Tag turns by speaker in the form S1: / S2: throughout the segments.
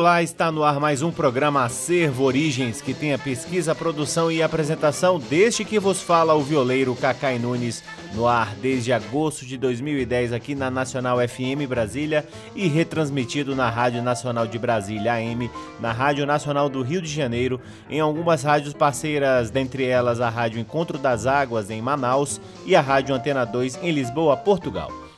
S1: Olá, está no ar mais um programa Acervo Origens, que tem a pesquisa, produção e apresentação deste que vos fala o violeiro Cacai Nunes, no ar desde agosto de 2010 aqui na Nacional FM Brasília e retransmitido na Rádio Nacional de Brasília AM, na Rádio Nacional do Rio de Janeiro, em algumas rádios parceiras, dentre elas a Rádio Encontro das Águas em Manaus e a Rádio Antena 2 em Lisboa, Portugal.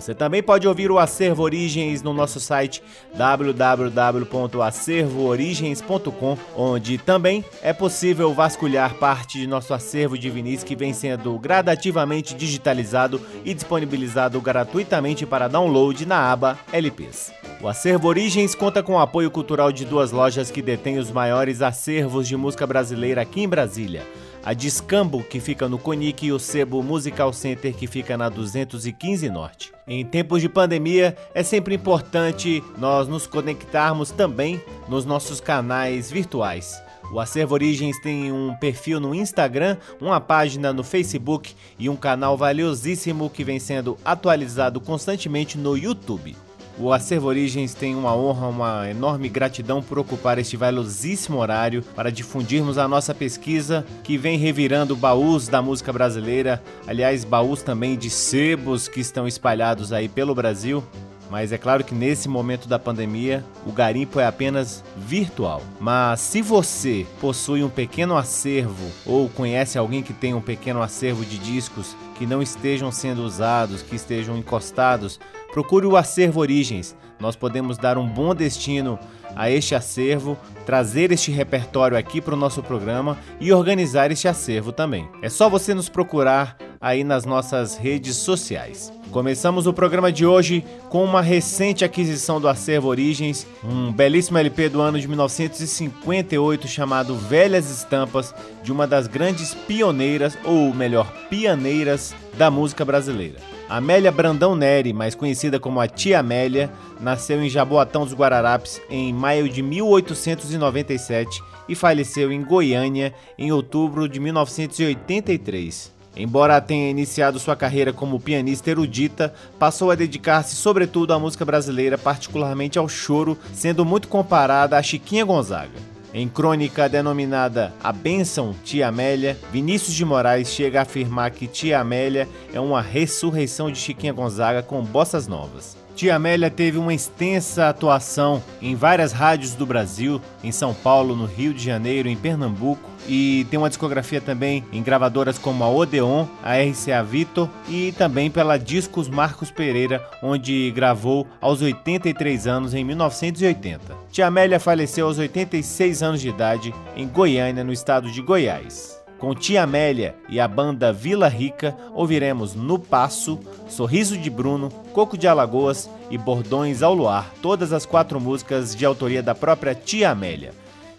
S1: Você também pode ouvir o Acervo Origens no nosso site www.acervoorigens.com, onde também é possível vasculhar parte de nosso acervo de vinis que vem sendo gradativamente digitalizado e disponibilizado gratuitamente para download na aba LPs. O Acervo Origens conta com o apoio cultural de duas lojas que detêm os maiores acervos de música brasileira aqui em Brasília a Discambo, que fica no Conic, e o Sebo Musical Center, que fica na 215 Norte. Em tempos de pandemia, é sempre importante nós nos conectarmos também nos nossos canais virtuais. O Acervo Origens tem um perfil no Instagram, uma página no Facebook e um canal valiosíssimo que vem sendo atualizado constantemente no YouTube. O Acervo Origens tem uma honra, uma enorme gratidão por ocupar este valiosíssimo horário para difundirmos a nossa pesquisa que vem revirando baús da música brasileira, aliás, baús também de sebos que estão espalhados aí pelo Brasil. Mas é claro que nesse momento da pandemia, o garimpo é apenas virtual. Mas se você possui um pequeno acervo ou conhece alguém que tem um pequeno acervo de discos que não estejam sendo usados, que estejam encostados, procure o Acervo Origens. Nós podemos dar um bom destino a este acervo, trazer este repertório aqui para o nosso programa e organizar este acervo também. É só você nos procurar aí nas nossas redes sociais. Começamos o programa de hoje com uma recente aquisição do Acervo Origens, um belíssimo LP do ano de 1958 chamado Velhas Estampas, de uma das grandes pioneiras, ou melhor, pianeiras da música brasileira. Amélia Brandão Neri, mais conhecida como a Tia Amélia, nasceu em Jaboatão dos Guararapes em maio de 1897 e faleceu em Goiânia em outubro de 1983. Embora tenha iniciado sua carreira como pianista erudita, passou a dedicar-se sobretudo à música brasileira, particularmente ao choro, sendo muito comparada a Chiquinha Gonzaga. Em crônica denominada A Bênção Tia Amélia, Vinícius de Moraes chega a afirmar que Tia Amélia é uma ressurreição de Chiquinha Gonzaga com bossas novas. Tia Amélia teve uma extensa atuação em várias rádios do Brasil, em São Paulo, no Rio de Janeiro, em Pernambuco, e tem uma discografia também em gravadoras como a Odeon, a RCA Victor e também pela Discos Marcos Pereira, onde gravou aos 83 anos em 1980. Tia Amélia faleceu aos 86 anos de idade em Goiânia, no estado de Goiás. Com Tia Amélia e a banda Vila Rica, ouviremos No Passo, Sorriso de Bruno, Coco de Alagoas e Bordões ao Luar, todas as quatro músicas de autoria da própria Tia Amélia.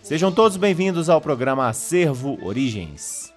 S1: Sejam todos bem-vindos ao programa Acervo Origens.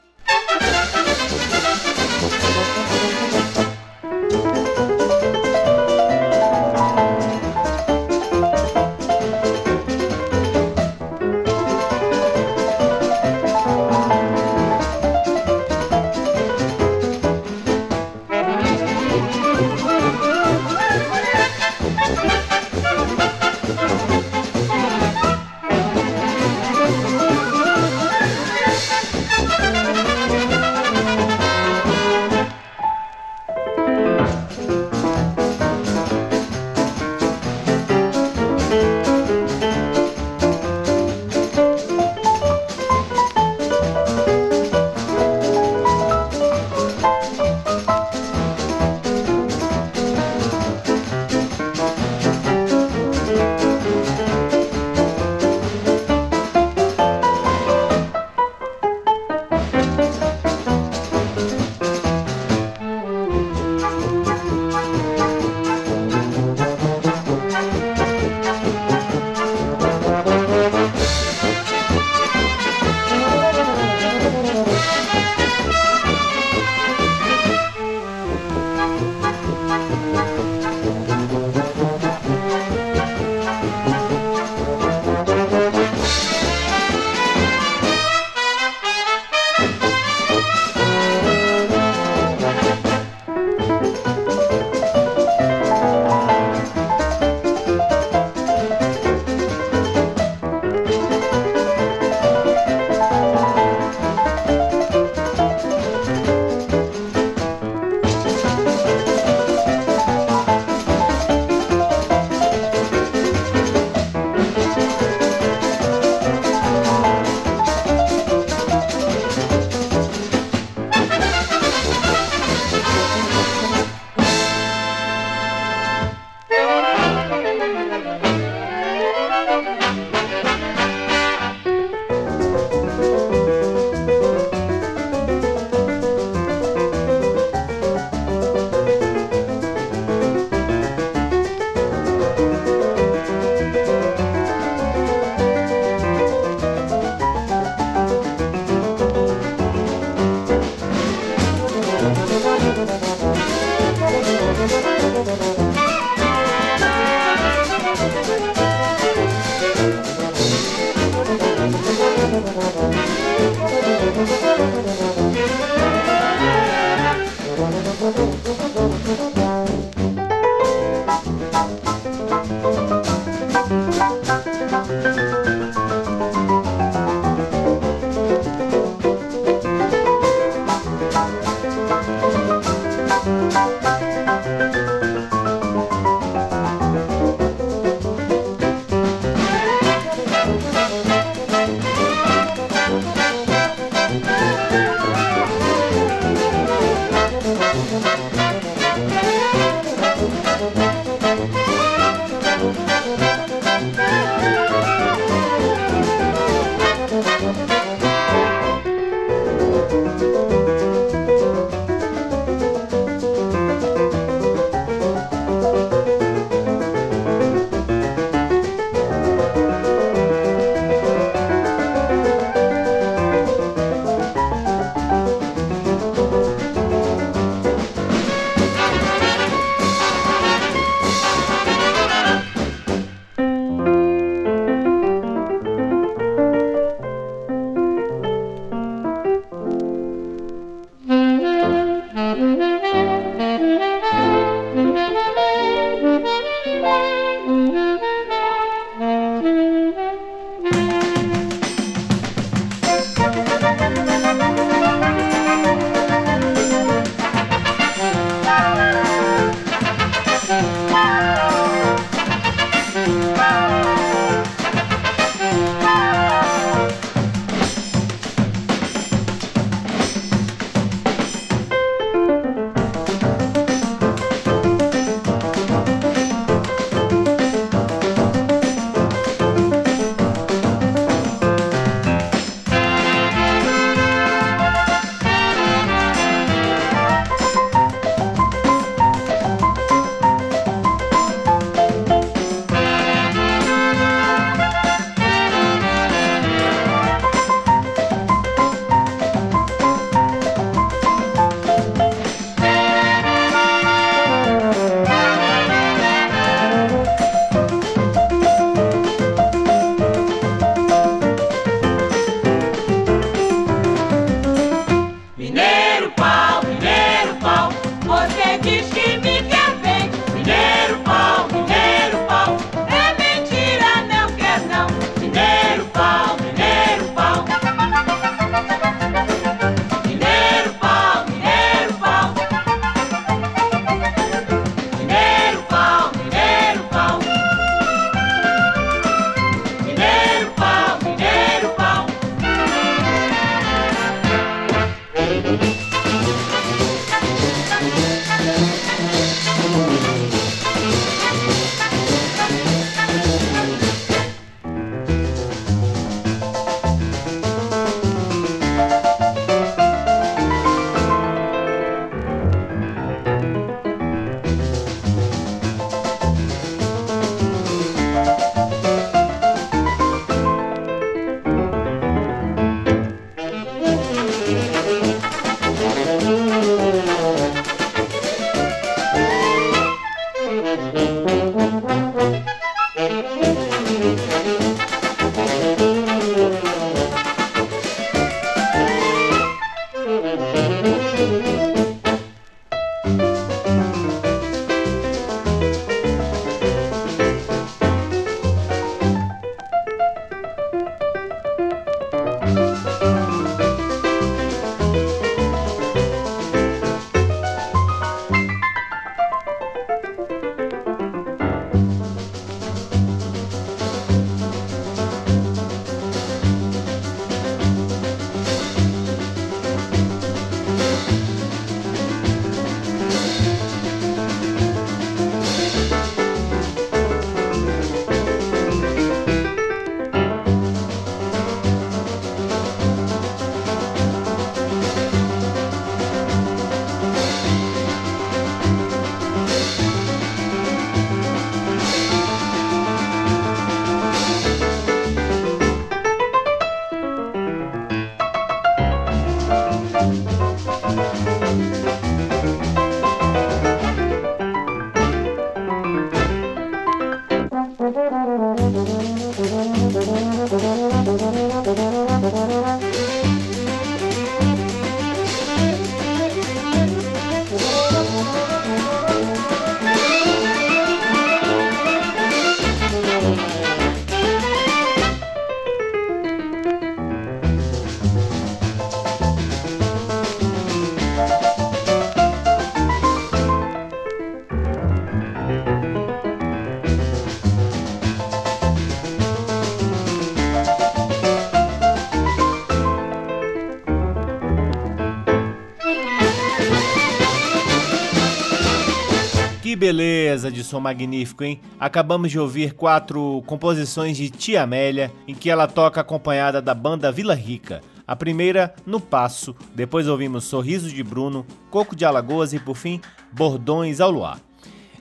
S1: Beleza de som magnífico, hein? Acabamos de ouvir quatro composições de Tia Amélia, em que ela toca acompanhada da banda Vila Rica. A primeira, No Passo, depois ouvimos Sorriso de Bruno, Coco de Alagoas e, por fim, Bordões ao Luar.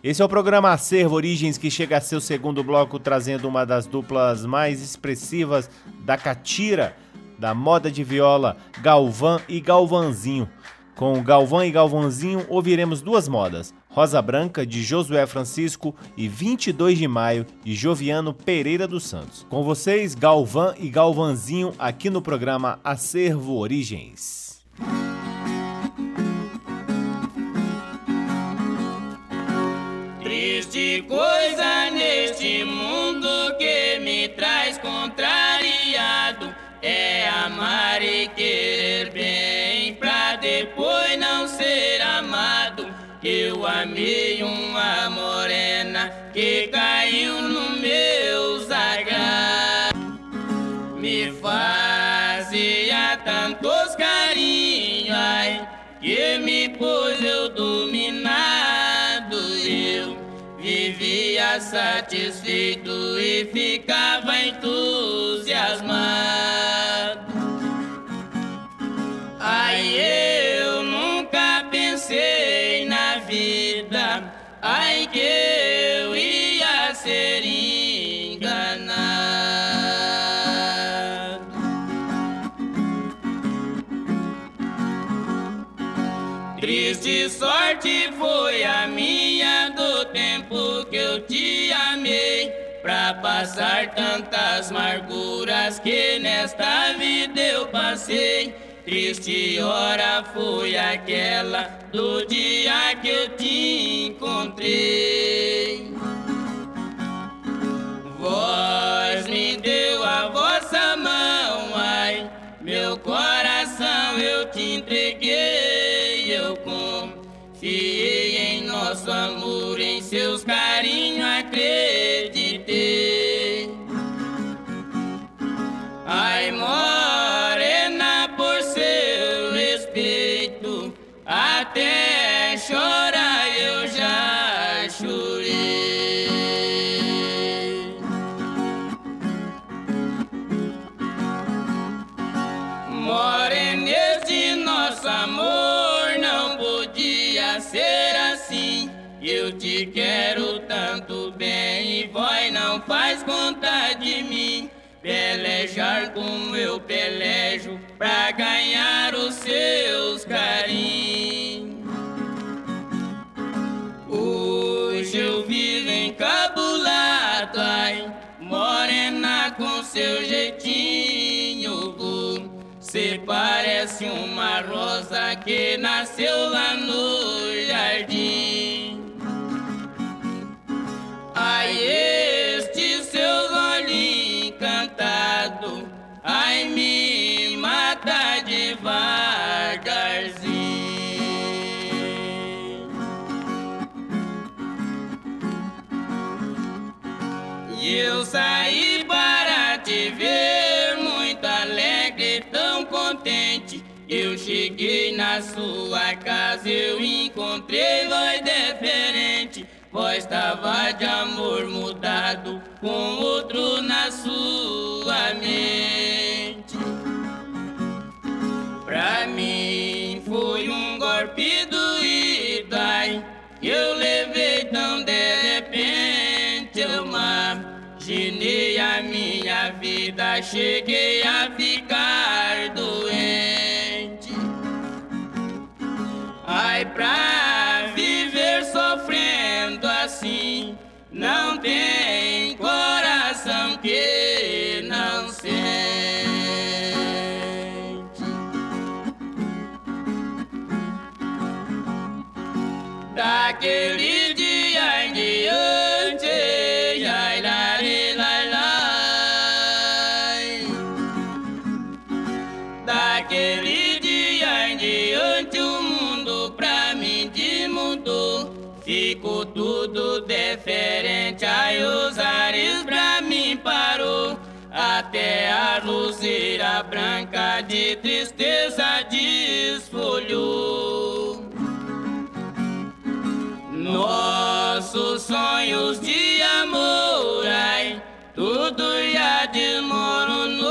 S1: Esse é o programa Acervo Origens que chega a seu segundo bloco trazendo uma das duplas mais expressivas da catira da moda de viola, Galvão e Galvanzinho. Com Galvão e Galvãozinho ouviremos duas modas, Rosa Branca, de Josué Francisco, e 22 de Maio, de Joviano Pereira dos Santos. Com vocês, Galvão e Galvanzinho, aqui no programa Acervo Origens.
S2: Triste satisfeito e ficava entusiasmado. Ai, eu nunca pensei na vida, ai que eu ia ser enganado. Triste sorte foi a minha do tempo que eu te amei. Pra passar tantas amarguras que nesta vida eu passei. Triste hora foi aquela do dia que eu te encontrei. Vós em seus Como eu pelejo pra ganhar os seus carinhos. Hoje eu vivo encabulado, ai, morena com seu jeitinho. Você parece uma rosa que nasceu lá no jardim. Cheguei na sua casa, eu encontrei voz diferente. Voz estava de amor mudado, com outro na sua mente. Pra mim foi um golpe doído, ai, que eu levei tão de repente. Eu imaginei a minha vida, cheguei a ficar luzeira branca de tristeza desfolhou. Nossos sonhos de amor, ai, tudo já desmoronou,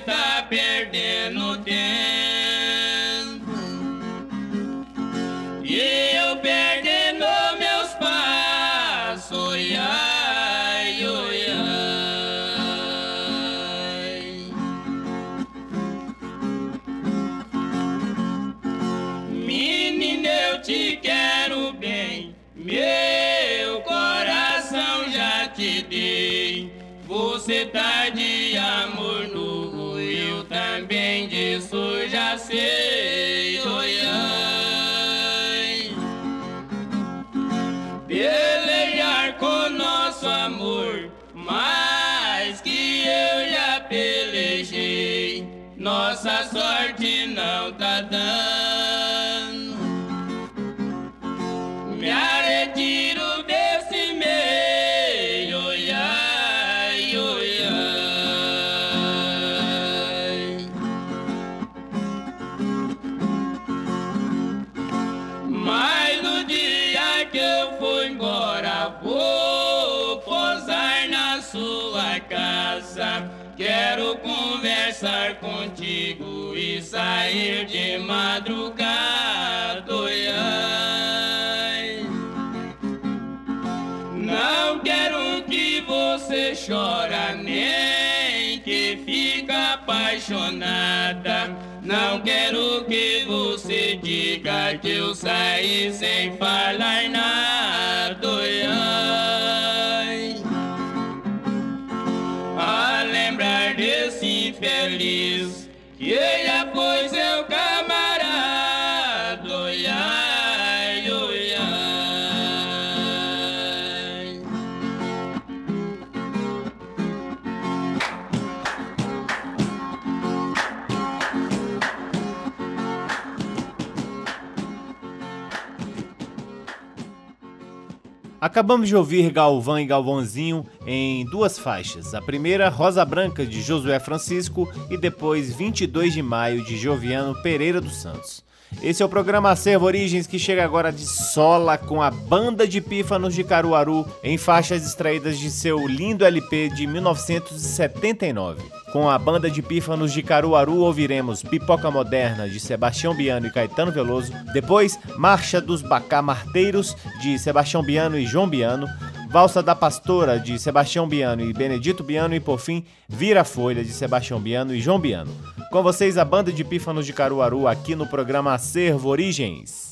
S2: tá perdendo tempo. Madrugada. oi, ai. Não quero que você chora, nem que fica apaixonada. Não quero que você diga que eu saí sem falar nada.
S1: Acabamos de ouvir Galvão e Galvãozinho em duas faixas. A primeira, Rosa Branca, de Josué Francisco, e depois 22 de Maio, de Joviano Pereira dos Santos. Esse é o programa Acervo Origens que chega agora de sola com a Banda de Pífanos de Caruaru em faixas extraídas de seu lindo LP de 1979. Com a Banda de Pífanos de Caruaru ouviremos Pipoca Moderna de Sebastião Biano e Caetano Veloso, depois Marcha dos Bacamarteiros de Sebastião Biano e João Biano, Valsa da Pastora, de Sebastião Biano e Benedito Biano, e por fim, Vira Folha, de Sebastião Biano e João Biano. Com vocês, a banda de pífanos de Caruaru, aqui no programa Acervo Origens.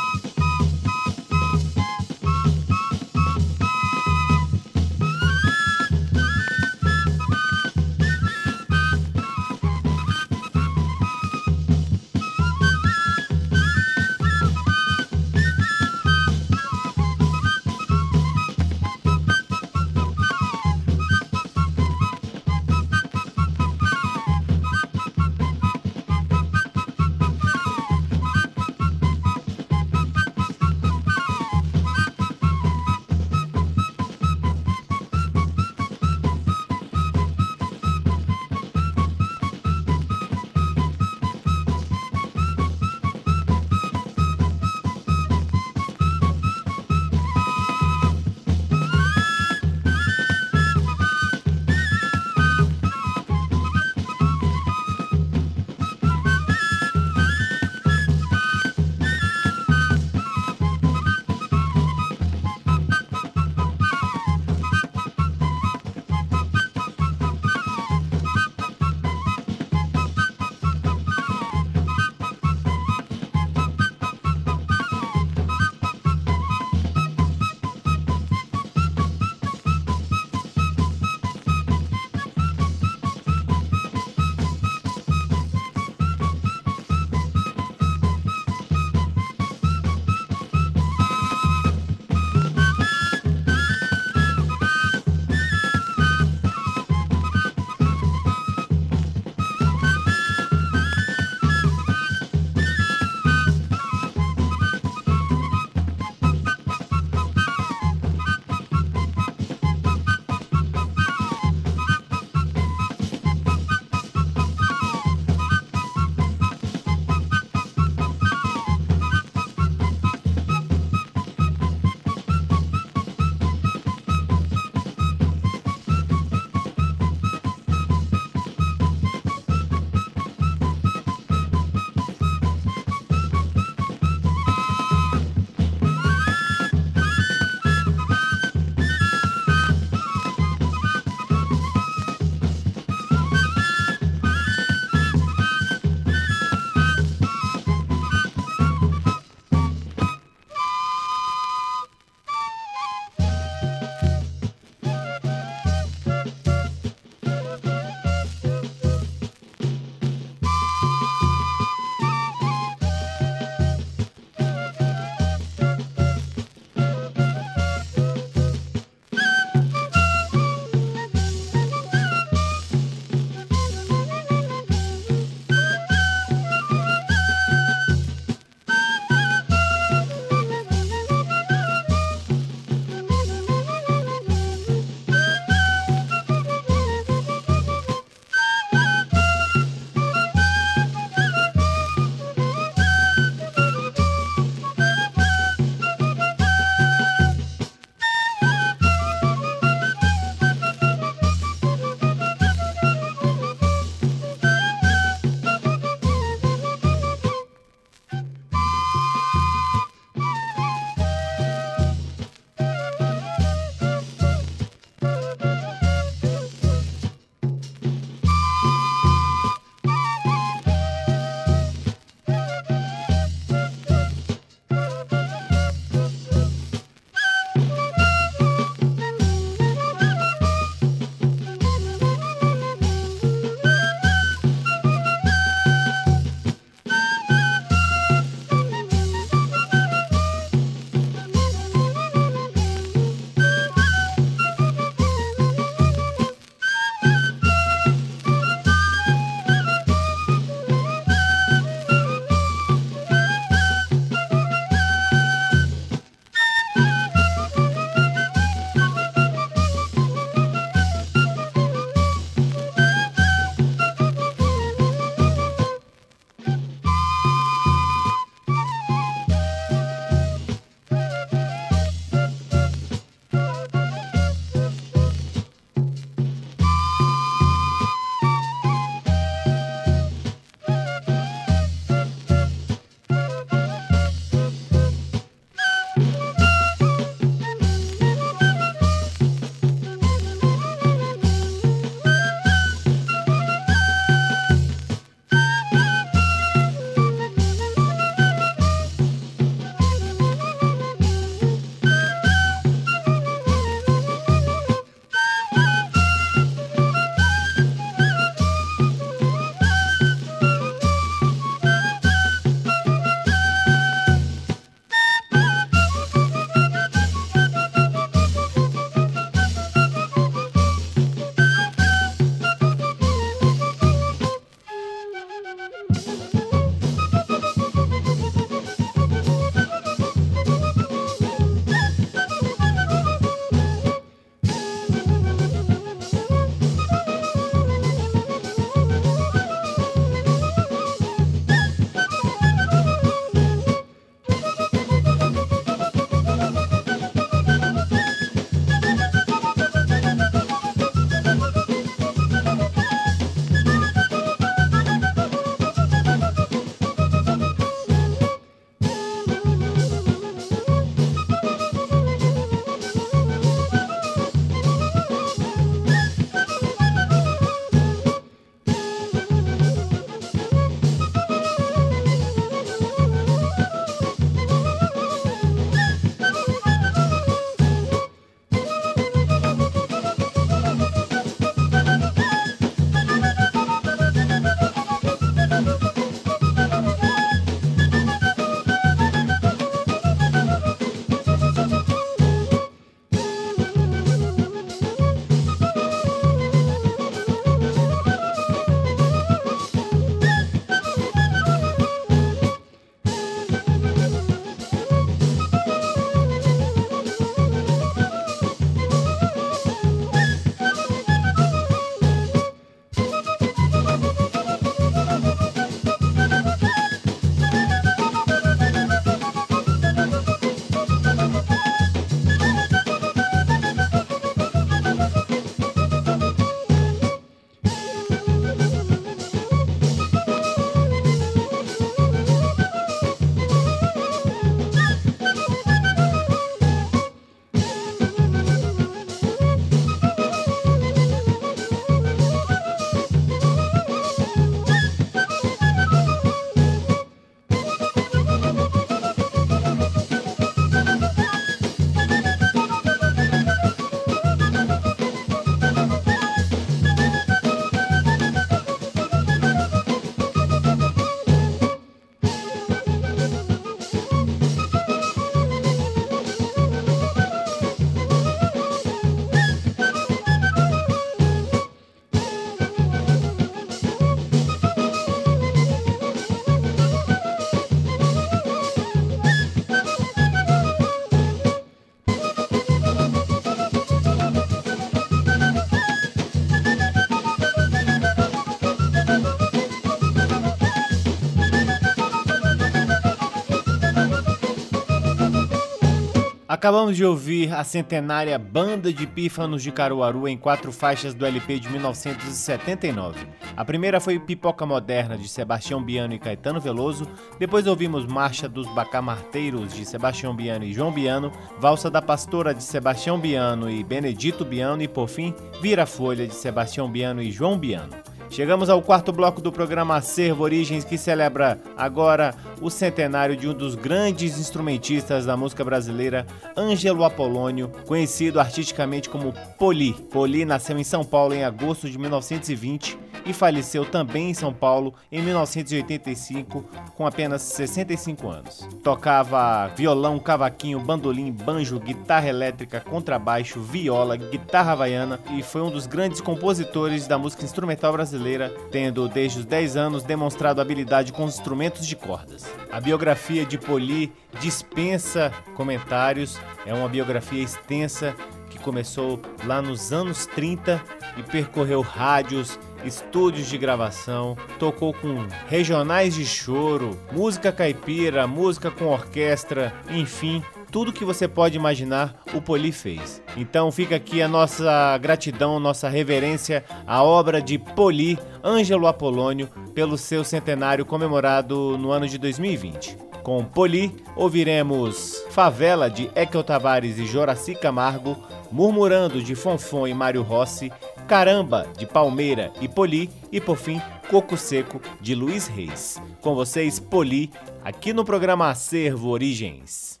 S1: Acabamos de ouvir a centenária Banda de Pífanos de Caruaru em quatro faixas do LP de 1979. A primeira foi Pipoca Moderna de Sebastião Biano e Caetano Veloso, depois ouvimos Marcha dos Bacamarteiros de Sebastião Biano e João Biano, Valsa da Pastora de Sebastião Biano e Benedito Biano e por fim Vira Folha de Sebastião Biano e João Biano. Chegamos ao quarto bloco do programa Acervo Origens, que celebra agora o centenário de um dos grandes instrumentistas da música brasileira, Ângelo Apolônio, conhecido artisticamente como Poli. Poli nasceu em São Paulo em agosto de 1920 e faleceu também em São Paulo em 1985, com apenas 65 anos. Tocava violão, cavaquinho, bandolim, banjo, guitarra elétrica, contrabaixo, viola, guitarra havaiana e foi um dos grandes compositores da música instrumental brasileira, tendo desde os 10 anos demonstrado habilidade com instrumentos de cordas. A biografia de Poli dispensa comentários, é uma biografia extensa que começou lá nos anos 30 e percorreu rádios, estúdios de gravação, tocou com regionais de choro, música caipira, música com orquestra, enfim, tudo que você pode imaginar, o Poli fez. Então fica aqui a nossa gratidão, nossa reverência à obra de Poli, Ângelo Apolônio, pelo seu centenário comemorado no ano de 2020. Com Poli, ouviremos Favela de Ekel Tavares e Joraci Camargo, Murmurando de Fonfon e Mário Rossi, Caramba de Palmeira e Poli e por fim Coco Seco de Luiz Reis. Com vocês, Poli, aqui no programa Acervo Origens.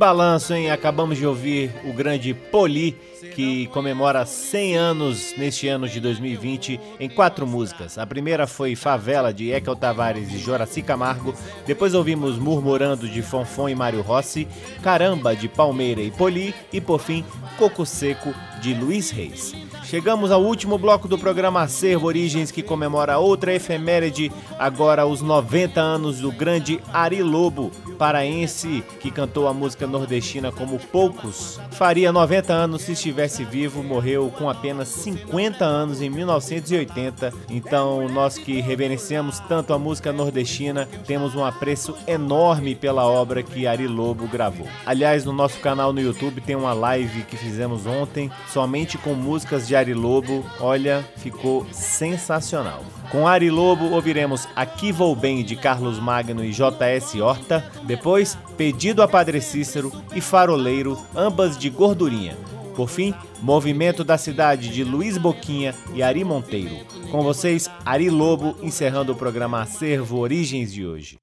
S1: Balanço, hein? Acabamos de ouvir o grande Poli que comemora 100 anos neste ano de 2020 em quatro músicas. A primeira foi Favela de Ekel Tavares e Joraci Camargo, depois ouvimos Murmurando de Fonfon e Mário Rossi, Caramba de Palmeira e Poli e por fim Coco Seco de Luiz Reis. Chegamos ao último bloco do programa Acervo Origens, que comemora outra efeméride, agora os 90 anos do grande Ari Lobo, paraense que cantou a música nordestina como poucos. Faria 90 anos se estivesse vivo, morreu com apenas 50 anos em 1980. Então, nós que reverenciamos tanto a música nordestina, temos um apreço enorme pela obra que Ari Lobo gravou. Aliás, no nosso canal no YouTube tem uma live que fizemos ontem, somente com músicas de Ari Lobo. Olha, ficou sensacional. Com Ari Lobo, ouviremos Aqui Vou Bem de Carlos Magno e J.S. Horta. Depois, Pedido a Padre Cícero e Faroleiro, ambas de gordurinha. Por fim, Movimento da Cidade de Luiz Boquinha e Ari Monteiro. Com vocês, Ari Lobo, encerrando o programa Acervo Origens de hoje.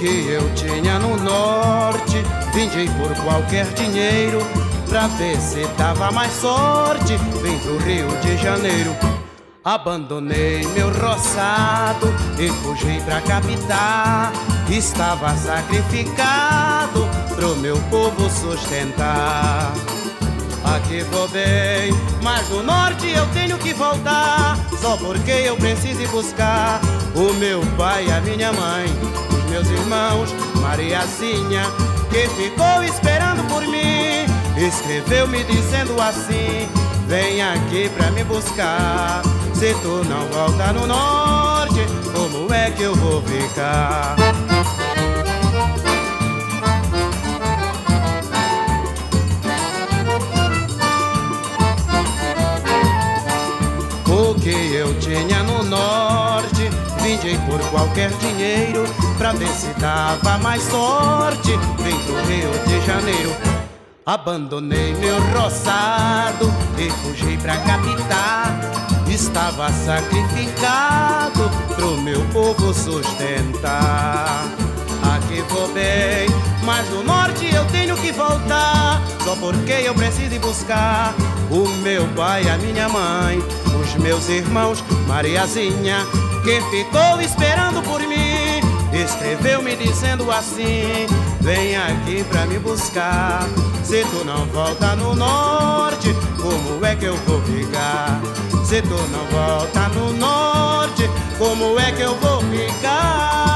S3: que eu tinha no norte, vendi por qualquer dinheiro, pra ver se dava mais sorte, vim pro Rio de Janeiro. Abandonei meu roçado e fugi pra capital. Estava sacrificado pro meu povo sustentar. Aqui vou bem, mas no norte eu tenho que voltar. Só porque eu preciso buscar o meu pai a minha mãe meus irmãos, Mariazinha, que ficou esperando por mim, escreveu me dizendo assim: Vem aqui pra me buscar. Se tu não volta no norte, como é que eu vou ficar? O que eu tinha no norte Vendi por qualquer dinheiro Pra ver se dava mais sorte Vem pro Rio de Janeiro Abandonei meu roçado E fugi pra capital Estava sacrificado Pro meu povo sustentar Aqui vou bem Mas no norte eu tenho que voltar Só porque eu preciso ir buscar O meu pai, a minha mãe Os meus irmãos, Mariazinha que ficou esperando por mim. Escreveu me dizendo assim: Vem aqui pra me buscar. Se tu não volta no norte, como é que eu vou ficar? Se tu não volta no norte, como é que eu vou ficar?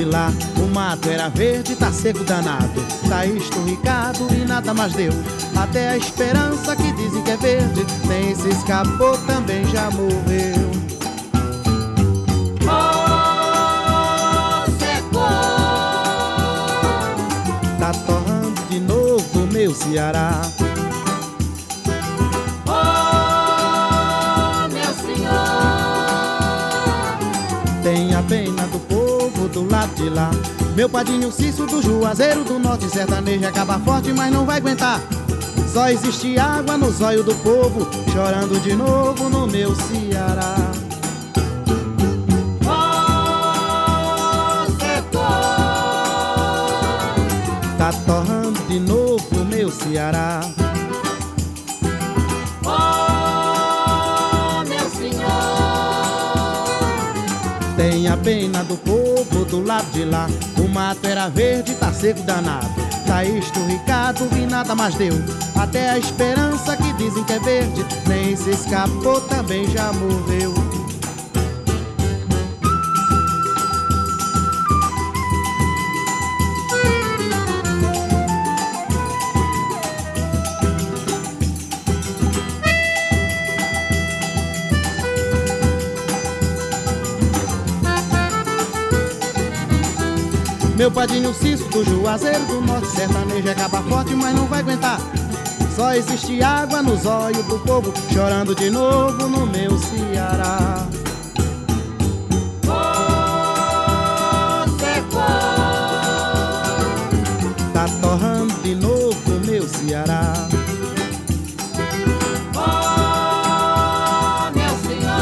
S3: De lá o mato era verde, tá seco danado. Tá esturricado e nada mais deu. Até a esperança que dizem que é verde, nem se escapou, também já morreu.
S2: Oh, secou.
S3: Tá torrando de novo meu Ceará. Lado de lá. Meu padrinho Cício do Juazeiro do Norte sertanejo acaba forte, mas não vai aguentar. Só existe água no zóio do povo, chorando de novo no meu Ceará. Tá torrando de novo meu Ceará. Tenha pena do povo do lado de lá. O mato era verde, tá seco danado. Tá esturricado e nada mais deu. Até a esperança que dizem que é verde, nem se escapou, também já morreu. Meu padrinho Cício do Juazeiro do Norte Sertanejo é capa forte, mas não vai aguentar. Só existe água nos olhos do povo Chorando de novo no meu Ceará.
S4: Foi
S3: Tá torrando de novo meu Ceará.
S4: Oh, meu senhor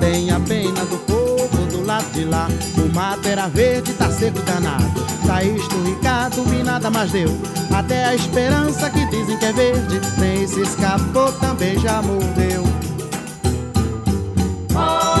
S3: Tenha pena do povo de lá. O mato era verde, tá seco danado. Tá esturricado e nada mais deu. Até a esperança que dizem que é verde Nem se escapou, também já morreu
S4: Você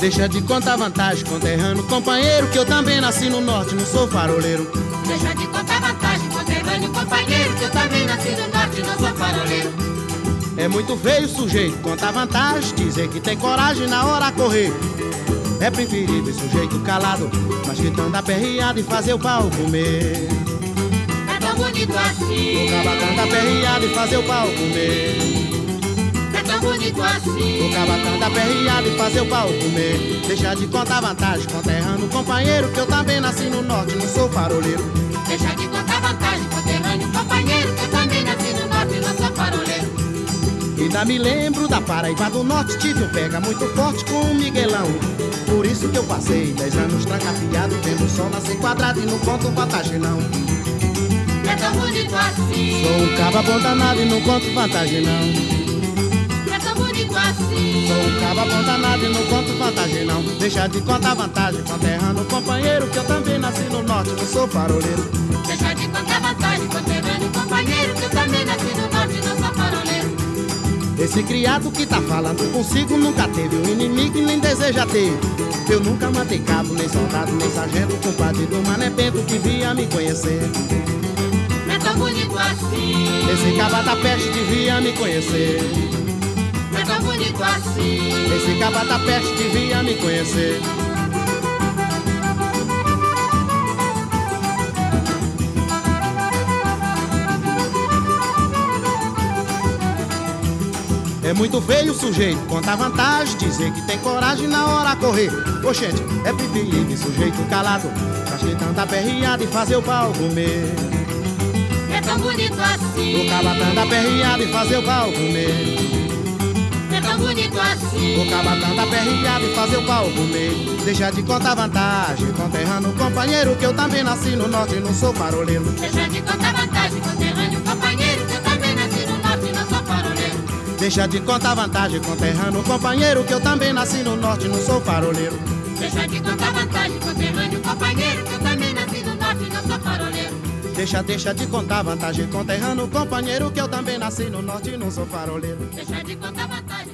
S3: Deixa de contar vantagem, conterrando companheiro Que eu também nasci no norte, não sou faroleiro.
S4: Deixa de contar vantagem, conterrâneo, companheiro Que eu também nasci no norte, não sou faroleiro.
S3: É muito feio o sujeito contar vantagem Dizer que tem coragem na hora a correr. É preferível sujeito calado Mas gritando aperreado e fazer o pau comer.
S4: É tão bonito assim.
S3: O cabatão aperreado e fazer o pau comer
S4: bonito assim.
S3: O cabatão aperreado e fazer o pau comer. Deixa de contar vantagem, conterrando companheiro Que eu também nasci no norte, não sou faroleiro.
S4: Deixa de contar vantagem, conterrâneo, companheiro Que eu também nasci no norte, não sou faroleiro.
S3: Ainda me lembro da Paraíba do Norte Tive um pega muito forte com o Miguelão. Por isso que eu passei dez anos trancafiado Vendo o sol nascer quadrado e não conto vantagem não.
S4: É tão bonito assim.
S3: Sou um caba bom danado e não conto vantagem não
S4: assim
S3: Sou um caba bom danado e não conto vantagem não Deixa de contar vantagem, conterrando companheiro Que eu também nasci no Norte, não sou faroleiro
S4: Deixa de contar vantagem, conterrâneo, companheiro Que eu também nasci no norte, não sou faroleiro
S3: Esse criado que tá falando consigo nunca teve um inimigo e nem deseja ter. Eu nunca matei cabo, nem soldado, nem sargento, compadre do Mané Bento que via me conhecer.
S4: É tão bonito assim
S3: Esse caba da peste devia me conhecer.
S4: Assim
S3: Esse caba da peste devia me conhecer. É muito feio o sujeito contar vantagem, dizer que tem coragem na hora correr. Oxente, é preferível sujeito calado, gritando a perreada e fazer o pau comer.
S4: É tão bonito
S3: O
S4: assim
S3: cabatão da perreada e fazer o pau comer.
S4: Bonito
S3: O
S4: assim
S3: cabatão da perreada e fazer o pau comer. Deixa de contar vantagem, conterrando companheiro que eu também nasci no norte e não sou faroleiro.
S4: Deixa de contar vantagem, conterrâneo, companheiro Que eu também nasci no norte, não sou faroleiro
S3: Deixa de contar vantagem, conterrando companheiro que eu também nasci no norte e não sou faroleiro.
S4: Deixa de contar vantagem, conterrâneo, companheiro Que eu também nasci no norte, não sou faroleiro
S3: Deixa, deixa de contar vantagem, conterrando companheiro que eu também nasci no norte e não sou faroleiro.
S4: Deixa de contar vantagem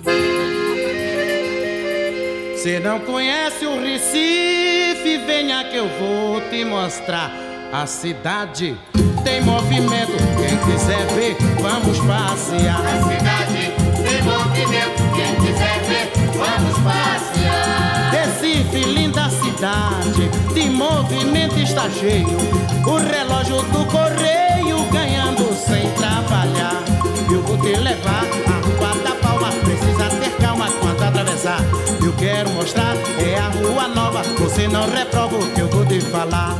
S3: Se não conhece o Recife, venha que eu vou te mostrar. A cidade tem movimento, quem quiser ver, vamos passear.
S4: cidade tem movimento Quem quiser ver, vamos passear
S3: Recife, linda cidade, de movimento está cheio. O relógio do correio ganhando sem trabalhar. Eu vou te levar a atravessar. Eu quero mostrar, é a rua nova, você não reprova o que eu vou te falar.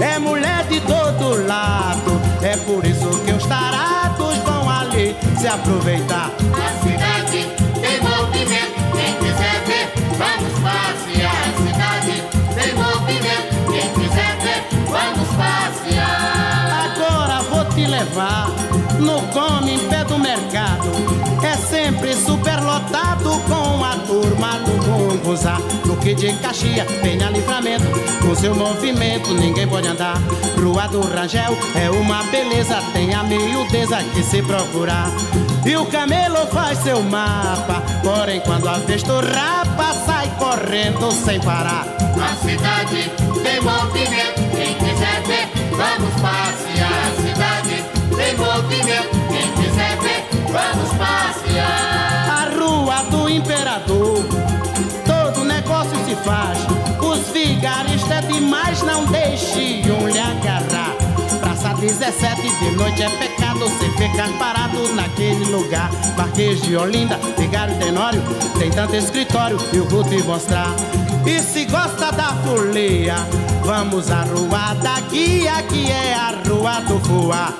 S3: É mulher de todo lado, é por isso que os tarados vão ali se aproveitar.
S4: A cidade tem movimento Quem quiser ver, vamos passear A cidade tem movimento Quem quiser ver, vamos passear
S3: Agora vou te levar no come em pé do mercado. É sempre superlotado com a turma do Munguzá. No que de Caxias tenha livramento, com seu movimento ninguém pode andar. Rua do Rangel é uma beleza, tem a miudeza que se procurar. E o camelo faz seu mapa, porém quando a vestorrapa sai correndo. sem parar.
S4: A cidade tem movimento, quem quiser ver, vamos passear. Quem quiser ver, vamos passear.
S3: A rua do imperador, todo negócio se faz. Os vigaristas é demais, não deixe um lhe agarrar. Praça 17 de noite é pecado você ficar parado naquele lugar. Marquês de Olinda, Vigário Tenório, tem tanto escritório eu vou te mostrar. E se gosta da folia, vamos à rua da guia, que é a rua do voar.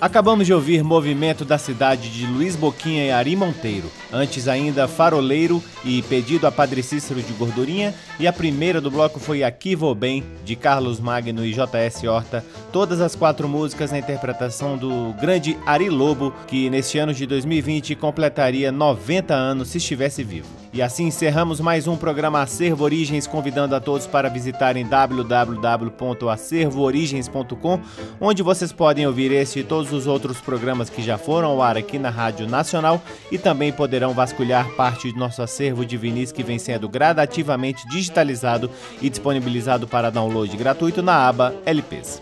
S1: Acabamos de ouvir Movimento da Cidade de Luiz Boquinha e Ari Monteiro. Antes ainda Faroleiro e Pedido a Padre Cícero de Gordurinha. E a primeira do bloco foi Aqui Vou Bem, de Carlos Magno e JS Horta. Todas as quatro músicas na interpretação do grande Ari Lobo, que neste ano de 2020 completaria 90 anos se estivesse vivo. E assim encerramos mais um programa Acervo Origens, convidando a todos para visitarem www.acervoorigens.com, onde vocês podem ouvir este e todos os outros programas que já foram ao ar aqui na Rádio Nacional e também poderão vasculhar parte do nosso acervo de vinis que vem sendo gradativamente digitalizado e disponibilizado para download gratuito na aba LPs.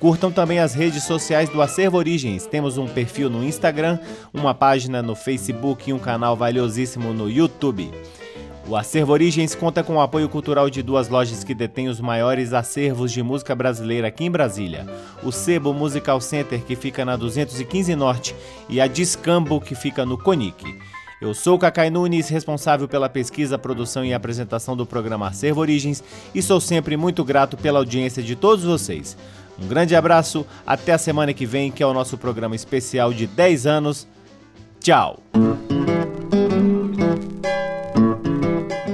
S1: Curtam também as redes sociais do Acervo Origens. Temos um perfil no Instagram, uma página no Facebook e um canal valiosíssimo no YouTube. O Acervo Origens conta com o apoio cultural de duas lojas que detêm os maiores acervos de música brasileira aqui em Brasília: o Sebo Musical Center, que fica na 215 Norte, e a Discambo, que fica no Conic. Eu sou o Cacai Nunes, responsável pela pesquisa, produção e apresentação do programa Acervo Origens, e sou sempre muito grato pela audiência de todos vocês. Um grande abraço, até a semana que vem, que é o nosso programa especial de 10 anos. Tchau!